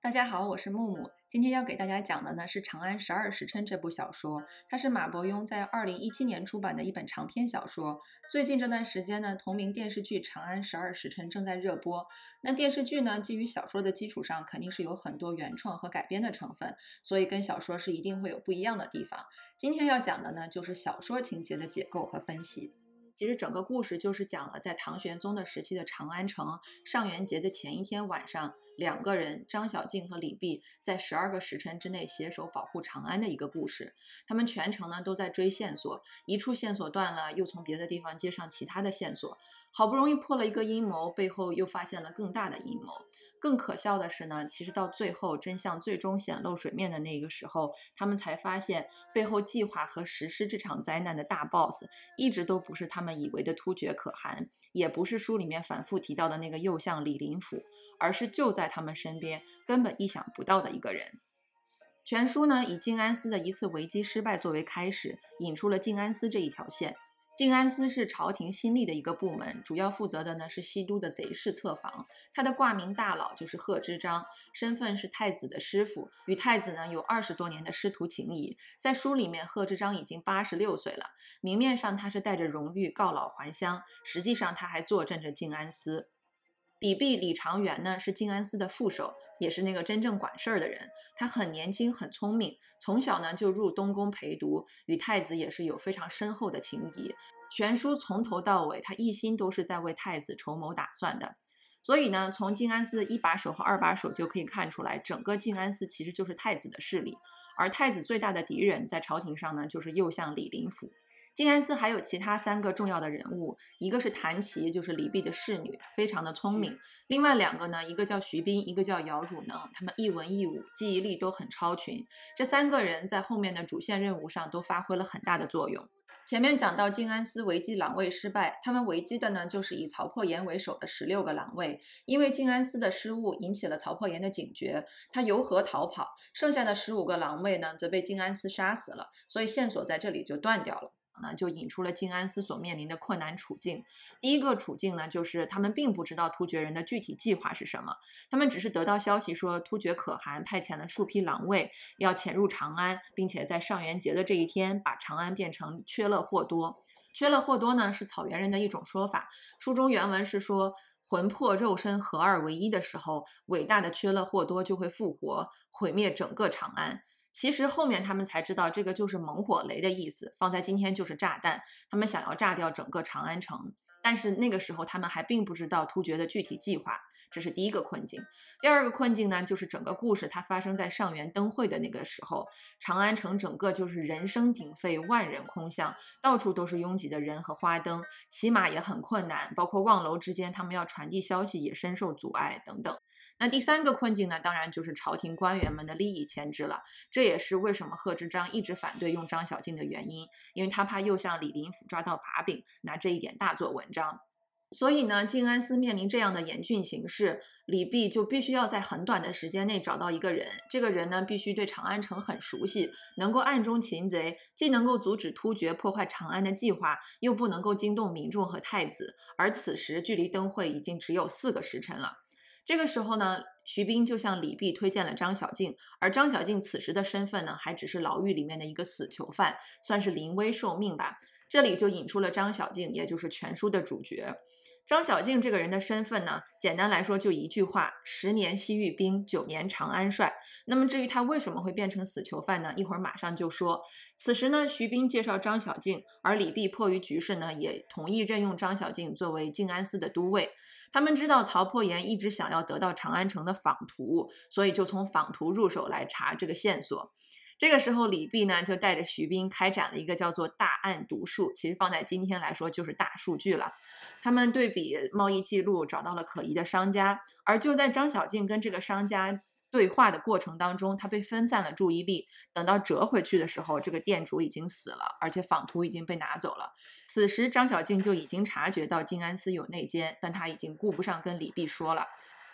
大家好，我是木木。今天要给大家讲的呢是《长安十二时辰》这部小说，它是马伯庸在二零一七年出版的一本长篇小说。最近这段时间呢，同名电视剧《长安十二时辰》正在热播。那电视剧呢，基于小说的基础上，肯定是有很多原创和改编的成分，所以跟小说是一定会有不一样的地方。今天要讲的呢，就是小说情节的解构和分析。其实整个故事就是讲了在唐玄宗的时期的长安城，上元节的前一天晚上。两个人张小敬和李泌在十二个时辰之内携手保护长安的一个故事。他们全程呢都在追线索，一处线索断了，又从别的地方接上其他的线索，好不容易破了一个阴谋，背后又发现了更大的阴谋。更可笑的是呢，其实到最后真相最终显露水面的那个时候，他们才发现背后计划和实施这场灾难的大 boss，一直都不是他们以为的突厥可汗，也不是书里面反复提到的那个右相李林甫，而是就在他们身边，根本意想不到的一个人。全书呢以静安寺的一次危机失败作为开始，引出了静安寺这一条线。静安司是朝廷新立的一个部门，主要负责的呢是西都的贼事策防。他的挂名大佬就是贺知章，身份是太子的师傅，与太子呢有二十多年的师徒情谊。在书里面，贺知章已经八十六岁了，明面上他是带着荣誉告老还乡，实际上他还坐镇着静安司。李泌李长元呢是静安司的副手，也是那个真正管事儿的人。他很年轻，很聪明，从小呢就入东宫陪读，与太子也是有非常深厚的情谊。全书从头到尾，他一心都是在为太子筹谋打算的。所以呢，从静安司的一把手和二把手就可以看出来，整个静安司其实就是太子的势力。而太子最大的敌人在朝廷上呢，就是右相李林甫。静安寺还有其他三个重要的人物，一个是谭琪，就是李泌的侍女，非常的聪明。另外两个呢，一个叫徐斌，一个叫姚汝能，他们一文一武，记忆力都很超群。这三个人在后面的主线任务上都发挥了很大的作用。前面讲到静安寺围击狼卫失败，他们围击的呢就是以曹破岩为首的十六个狼卫，因为静安寺的失误引起了曹破岩的警觉，他游河逃跑，剩下的十五个狼卫呢则被静安寺杀死了，所以线索在这里就断掉了。呢，就引出了静安司所面临的困难处境。第一个处境呢，就是他们并不知道突厥人的具体计划是什么，他们只是得到消息说突厥可汗派遣了数批狼卫要潜入长安，并且在上元节的这一天把长安变成缺勒霍多。缺勒霍多呢是草原人的一种说法，书中原文是说魂魄肉身合二为一的时候，伟大的缺勒霍多就会复活，毁灭整个长安。其实后面他们才知道，这个就是猛火雷的意思，放在今天就是炸弹。他们想要炸掉整个长安城，但是那个时候他们还并不知道突厥的具体计划，这是第一个困境。第二个困境呢，就是整个故事它发生在上元灯会的那个时候，长安城整个就是人声鼎沸，万人空巷，到处都是拥挤的人和花灯，骑马也很困难，包括望楼之间，他们要传递消息也深受阻碍等等。那第三个困境呢，当然就是朝廷官员们的利益牵制了。这也是为什么贺知章一直反对用张小敬的原因，因为他怕又向李林甫抓到把柄，拿这一点大做文章。所以呢，静安寺面临这样的严峻形势，李泌就必须要在很短的时间内找到一个人。这个人呢，必须对长安城很熟悉，能够暗中擒贼，既能够阻止突厥破坏长安的计划，又不能够惊动民众和太子。而此时距离灯会已经只有四个时辰了。这个时候呢，徐斌就向李泌推荐了张小静，而张小静此时的身份呢，还只是牢狱里面的一个死囚犯，算是临危受命吧。这里就引出了张小静，也就是全书的主角。张小静这个人的身份呢，简单来说就一句话：十年西域兵，九年长安帅。那么至于他为什么会变成死囚犯呢？一会儿马上就说。此时呢，徐斌介绍张小静，而李泌迫于局势呢，也同意任用张小静作为静安寺的都尉。他们知道曹破岩一直想要得到长安城的仿图，所以就从仿图入手来查这个线索。这个时候，李泌呢就带着徐斌开展了一个叫做“大案读数”，其实放在今天来说就是大数据了。他们对比贸易记录，找到了可疑的商家，而就在张小静跟这个商家。对话的过程当中，他被分散了注意力。等到折回去的时候，这个店主已经死了，而且仿图已经被拿走了。此时，张小静就已经察觉到静安寺有内奸，但他已经顾不上跟李泌说了。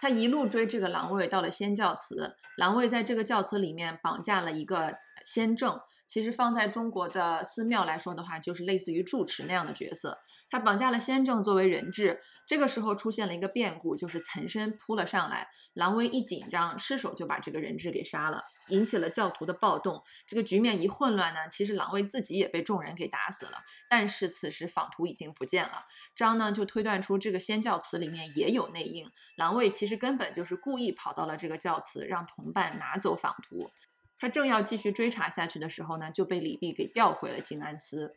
他一路追这个狼卫到了先教祠，狼卫在这个教祠里面绑架了一个先正。其实放在中国的寺庙来说的话，就是类似于住持那样的角色。他绑架了先正作为人质，这个时候出现了一个变故，就是岑参扑了上来，狼威一紧张，失手就把这个人质给杀了，引起了教徒的暴动。这个局面一混乱呢，其实狼威自己也被众人给打死了。但是此时仿图已经不见了，张呢就推断出这个仙教祠里面也有内应，狼卫其实根本就是故意跑到了这个教祠，让同伴拿走仿图。他正要继续追查下去的时候呢，就被李泌给调回了静安司。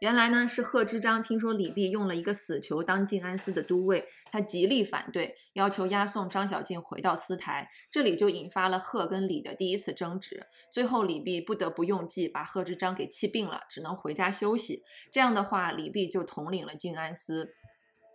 原来呢是贺知章听说李泌用了一个死囚当静安司的都尉，他极力反对，要求押送张小静回到司台。这里就引发了贺跟李的第一次争执。最后李泌不得不用计，把贺知章给气病了，只能回家休息。这样的话，李泌就统领了静安司。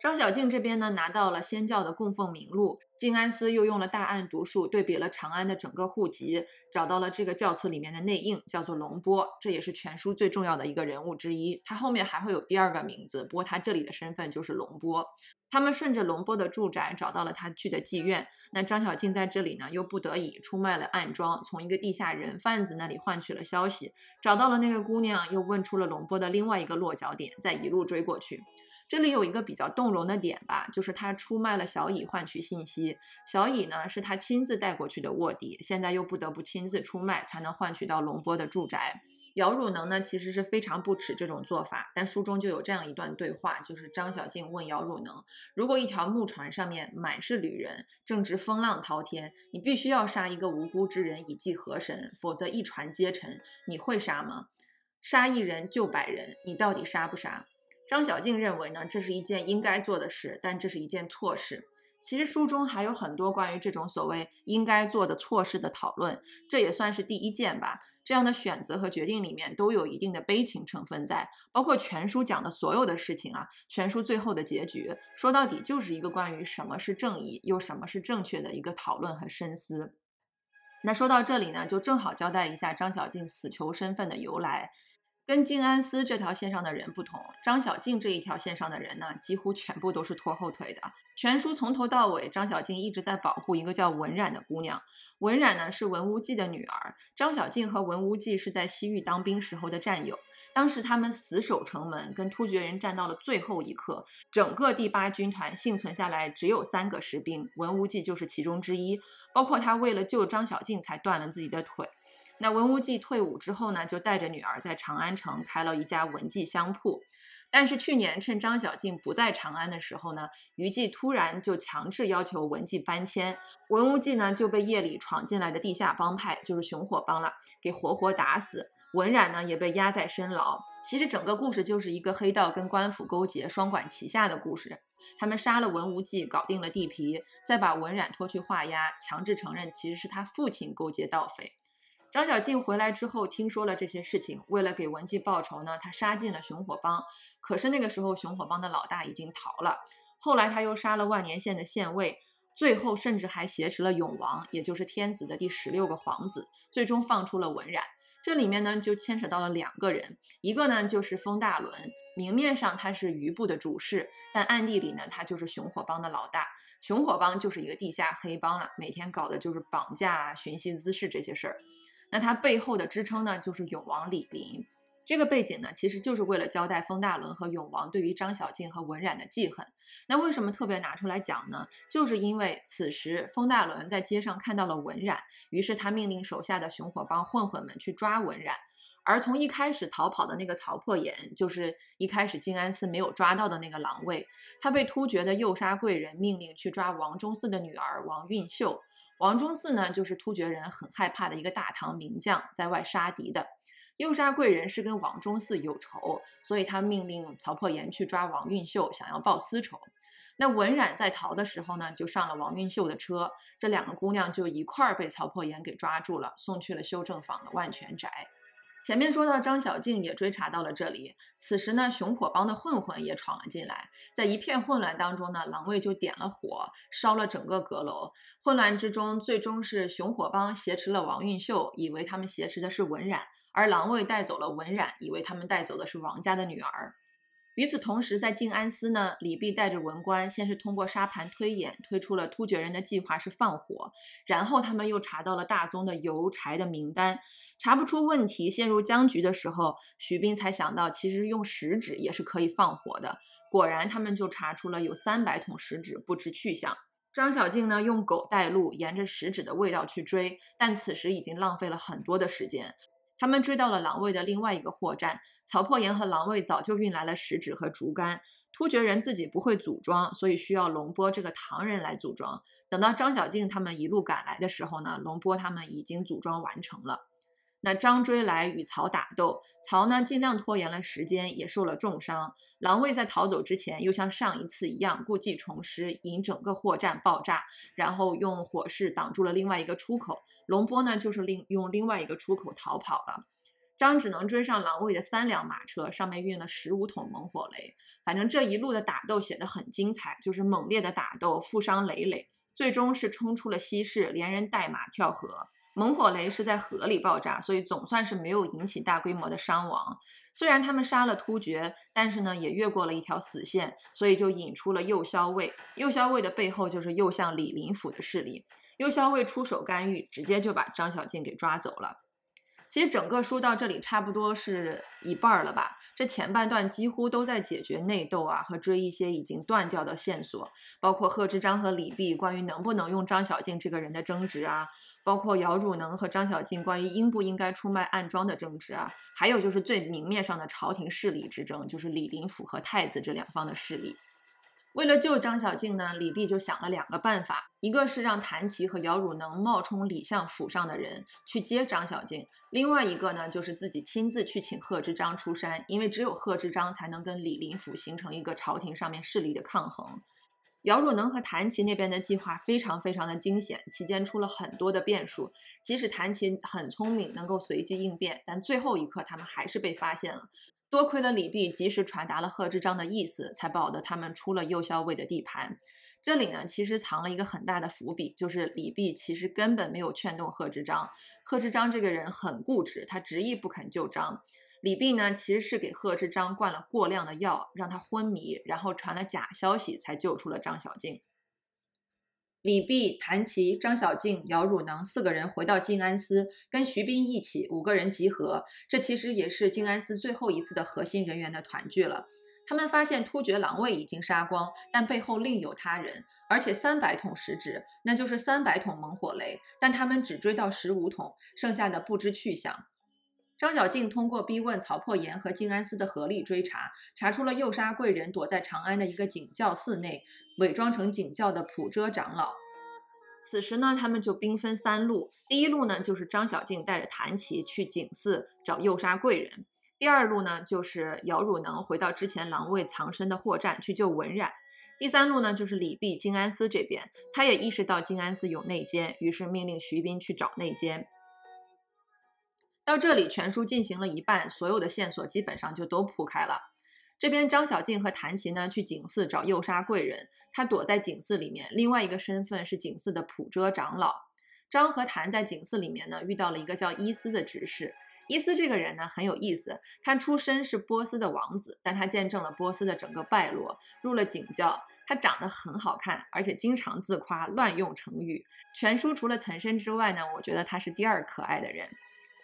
张小静这边呢，拿到了仙教的供奉名录。静安司又用了大案读数，对比了长安的整个户籍，找到了这个教册里面的内应，叫做龙波，这也是全书最重要的一个人物之一。他后面还会有第二个名字，不过他这里的身份就是龙波。他们顺着龙波的住宅找到了他去的妓院。那张小静在这里呢，又不得已出卖了暗桩，从一个地下人贩子那里换取了消息，找到了那个姑娘，又问出了龙波的另外一个落脚点，再一路追过去。这里有一个比较动容的点吧，就是他出卖了小乙换取信息。小乙呢是他亲自带过去的卧底，现在又不得不亲自出卖，才能换取到龙波的住宅。姚汝能呢其实是非常不耻这种做法，但书中就有这样一段对话，就是张小静问姚汝能：如果一条木船上面满是旅人，正值风浪滔天，你必须要杀一个无辜之人以祭河神，否则一船皆沉，你会杀吗？杀一人救百人，你到底杀不杀？张小静认为呢，这是一件应该做的事，但这是一件错事。其实书中还有很多关于这种所谓应该做的错事的讨论，这也算是第一件吧。这样的选择和决定里面都有一定的悲情成分在，包括全书讲的所有的事情啊，全书最后的结局，说到底就是一个关于什么是正义，又什么是正确的一个讨论和深思。那说到这里呢，就正好交代一下张小静死囚身份的由来。跟静安司这条线上的人不同，张小静这一条线上的人呢，几乎全部都是拖后腿的。全书从头到尾，张小静一直在保护一个叫文冉的姑娘。文冉呢是文无忌的女儿，张小静和文无忌是在西域当兵时候的战友。当时他们死守城门，跟突厥人战到了最后一刻，整个第八军团幸存下来只有三个士兵，文无忌就是其中之一。包括他为了救张小静才断了自己的腿。那文无忌退伍之后呢，就带着女儿在长安城开了一家文记香铺。但是去年趁张小静不在长安的时候呢，于忌突然就强制要求文记搬迁，文无忌呢就被夜里闯进来的地下帮派，就是熊火帮了，给活活打死。文冉呢也被压在深牢。其实整个故事就是一个黑道跟官府勾结、双管齐下的故事。他们杀了文无忌，搞定了地皮，再把文冉拖去画押，强制承认其实是他父亲勾结盗匪。张小静回来之后，听说了这些事情，为了给文姬报仇呢，他杀进了熊火帮。可是那个时候，熊火帮的老大已经逃了。后来他又杀了万年县的县尉，最后甚至还挟持了永王，也就是天子的第十六个皇子，最终放出了文冉。这里面呢，就牵扯到了两个人，一个呢就是封大伦，明面上他是余部的主事，但暗地里呢，他就是熊火帮的老大。熊火帮就是一个地下黑帮了，每天搞的就是绑架、寻衅滋事这些事儿。那他背后的支撑呢，就是永王李璘。这个背景呢，其实就是为了交代封大伦和永王对于张小静和文冉的记恨。那为什么特别拿出来讲呢？就是因为此时封大伦在街上看到了文冉，于是他命令手下的熊火帮混混们去抓文冉。而从一开始逃跑的那个曹破岩，就是一开始静安寺没有抓到的那个狼卫，他被突厥的右杀贵人命令去抓王忠嗣的女儿王蕴秀。王忠嗣呢，就是突厥人很害怕的一个大唐名将，在外杀敌的。右杀贵人是跟王忠嗣有仇，所以他命令曹破岩去抓王运秀，想要报私仇。那文冉在逃的时候呢，就上了王运秀的车，这两个姑娘就一块儿被曹破岩给抓住了，送去了修正坊的万全宅。前面说到张小静也追查到了这里，此时呢，熊火帮的混混也闯了进来，在一片混乱当中呢，狼卫就点了火，烧了整个阁楼。混乱之中，最终是熊火帮挟持了王运秀，以为他们挟持的是文染，而狼卫带走了文染，以为他们带走的是王家的女儿。与此同时，在静安司呢，李泌带着文官，先是通过沙盘推演，推出了突厥人的计划是放火，然后他们又查到了大宗的油柴的名单，查不出问题，陷入僵局的时候，徐斌才想到，其实用食指也是可以放火的。果然，他们就查出了有三百桶食指不知去向。张小静呢，用狗带路，沿着食指的味道去追，但此时已经浪费了很多的时间。他们追到了狼卫的另外一个货站，曹破岩和狼卫早就运来了石纸和竹竿。突厥人自己不会组装，所以需要龙波这个唐人来组装。等到张小静他们一路赶来的时候呢，龙波他们已经组装完成了。那张追来与曹打斗，曹呢尽量拖延了时间，也受了重伤。狼卫在逃走之前，又像上一次一样故技重施，引整个货站爆炸，然后用火势挡住了另外一个出口。龙波呢，就是另用另外一个出口逃跑了。张只能追上狼卫的三辆马车，上面运了十五桶猛火雷。反正这一路的打斗写得很精彩，就是猛烈的打斗，负伤累累，最终是冲出了西市，连人带马跳河。猛火雷是在河里爆炸，所以总算是没有引起大规模的伤亡。虽然他们杀了突厥，但是呢，也越过了一条死线，所以就引出了右骁卫。右骁卫的背后就是右相李林甫的势力。右骁卫出手干预，直接就把张小敬给抓走了。其实整个书到这里差不多是一半了吧？这前半段几乎都在解决内斗啊，和追一些已经断掉的线索，包括贺知章和李泌关于能不能用张小敬这个人的争执啊，包括姚汝能和张小敬关于应不应该出卖暗桩的争执啊，还有就是最明面上的朝廷势力之争，就是李林甫和太子这两方的势力。为了救张小敬呢，李泌就想了两个办法，一个是让谭琪和姚汝能冒充李相府上的人去接张小敬，另外一个呢就是自己亲自去请贺知章出山，因为只有贺知章才能跟李林甫形成一个朝廷上面势力的抗衡。姚汝能和谭琪那边的计划非常非常的惊险，期间出了很多的变数，即使谭琪很聪明，能够随机应变，但最后一刻他们还是被发现了。多亏了李泌及时传达了贺知章的意思，才保得他们出了右骁卫的地盘。这里呢，其实藏了一个很大的伏笔，就是李泌其实根本没有劝动贺知章。贺知章这个人很固执，他执意不肯救章。李泌呢，其实是给贺知章灌了过量的药，让他昏迷，然后传了假消息，才救出了张小静。李泌、谭琪、张小静、姚汝能四个人回到静安司，跟徐斌一起五个人集合。这其实也是静安司最后一次的核心人员的团聚了。他们发现突厥狼卫已经杀光，但背后另有他人，而且三百桶石纸，那就是三百桶猛火雷，但他们只追到十五桶，剩下的不知去向。张小静通过逼问曹破岩和静安司的合力追查，查出了诱杀贵人躲在长安的一个景教寺内。伪装成景教的普遮长老，此时呢，他们就兵分三路。第一路呢，就是张小静带着谭琪去景寺找诱杀贵人；第二路呢，就是姚汝能回到之前狼卫藏身的货站去救文染；第三路呢，就是李泌静安司这边，他也意识到静安司有内奸，于是命令徐斌去找内奸。到这里，全书进行了一半，所有的线索基本上就都铺开了。这边张小敬和谭琪呢去景寺找诱杀贵人，他躲在景寺里面。另外一个身份是景寺的普遮长老。张和谭在景寺里面呢遇到了一个叫伊斯的执事。伊斯这个人呢很有意思，他出身是波斯的王子，但他见证了波斯的整个败落，入了景教。他长得很好看，而且经常自夸，乱用成语。全书除了岑参之外呢，我觉得他是第二可爱的人。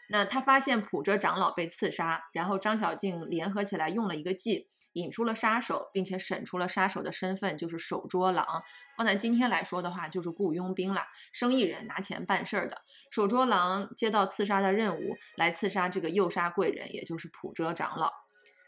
那他发现普遮长老被刺杀，然后张小静联合起来用了一个计，引出了杀手，并且审出了杀手的身份，就是守捉狼。放在今天来说的话，就是雇佣兵了，生意人拿钱办事儿的。守捉狼接到刺杀的任务，来刺杀这个诱杀贵人，也就是普遮长老。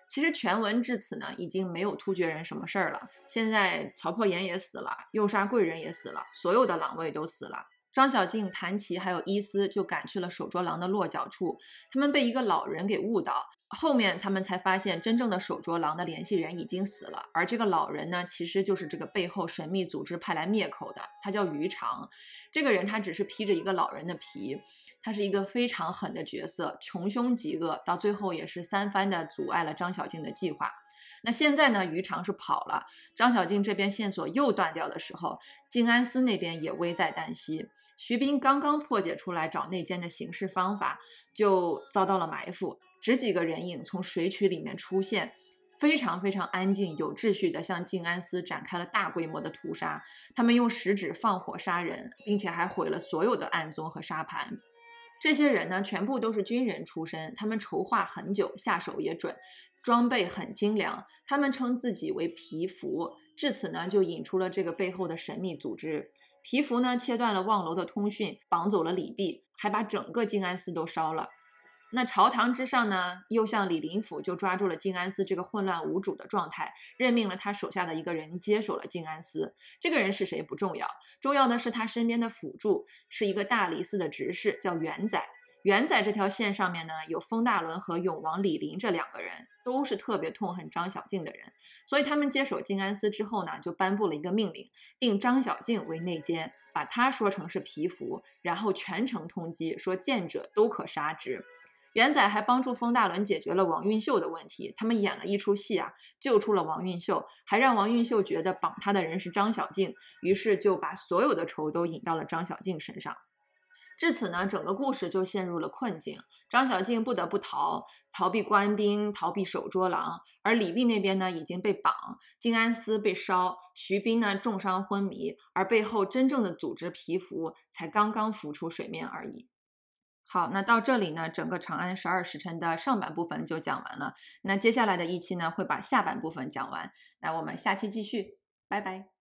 其实全文至此呢，已经没有突厥人什么事儿了。现在曹破岩也死了，诱杀贵人也死了，所有的狼卫都死了。张小静、谭琪还有伊斯就赶去了手镯狼的落脚处，他们被一个老人给误导，后面他们才发现真正的手镯狼的联系人已经死了，而这个老人呢，其实就是这个背后神秘组织派来灭口的，他叫于长。这个人他只是披着一个老人的皮，他是一个非常狠的角色，穷凶极恶，到最后也是三番的阻碍了张小静的计划。那现在呢？于长是跑了，张小静这边线索又断掉的时候，静安司那边也危在旦夕。徐斌刚刚破解出来找内奸的行事方法，就遭到了埋伏。只几个人影从水渠里面出现，非常非常安静、有秩序的向静安寺展开了大规模的屠杀。他们用食指放火杀人，并且还毁了所有的案宗和沙盘。这些人呢，全部都是军人出身，他们筹划很久，下手也准，装备很精良。他们称自己为皮服，至此呢，就引出了这个背后的神秘组织。皮符呢，切断了望楼的通讯，绑走了李泌，还把整个静安寺都烧了。那朝堂之上呢，又像李林甫就抓住了静安寺这个混乱无主的状态，任命了他手下的一个人接手了静安寺。这个人是谁不重要，重要的是他身边的辅助是一个大理寺的执事，叫元载。元载这条线上面呢，有封大伦和永王李林这两个人，都是特别痛恨张小敬的人，所以他们接手静安寺之后呢，就颁布了一个命令，定张小敬为内奸，把他说成是皮符，然后全城通缉，说见者都可杀之。元载还帮助封大伦解决了王运秀的问题，他们演了一出戏啊，救出了王运秀，还让王运秀觉得绑他的人是张小敬，于是就把所有的仇都引到了张小敬身上。至此呢，整个故事就陷入了困境，张小静不得不逃，逃避官兵，逃避守捉狼，而李密那边呢已经被绑，静安寺被烧，徐斌呢重伤昏迷，而背后真正的组织皮肤才刚刚浮出水面而已。好，那到这里呢，整个《长安十二时辰》的上半部分就讲完了。那接下来的一期呢，会把下半部分讲完。那我们下期继续，拜拜。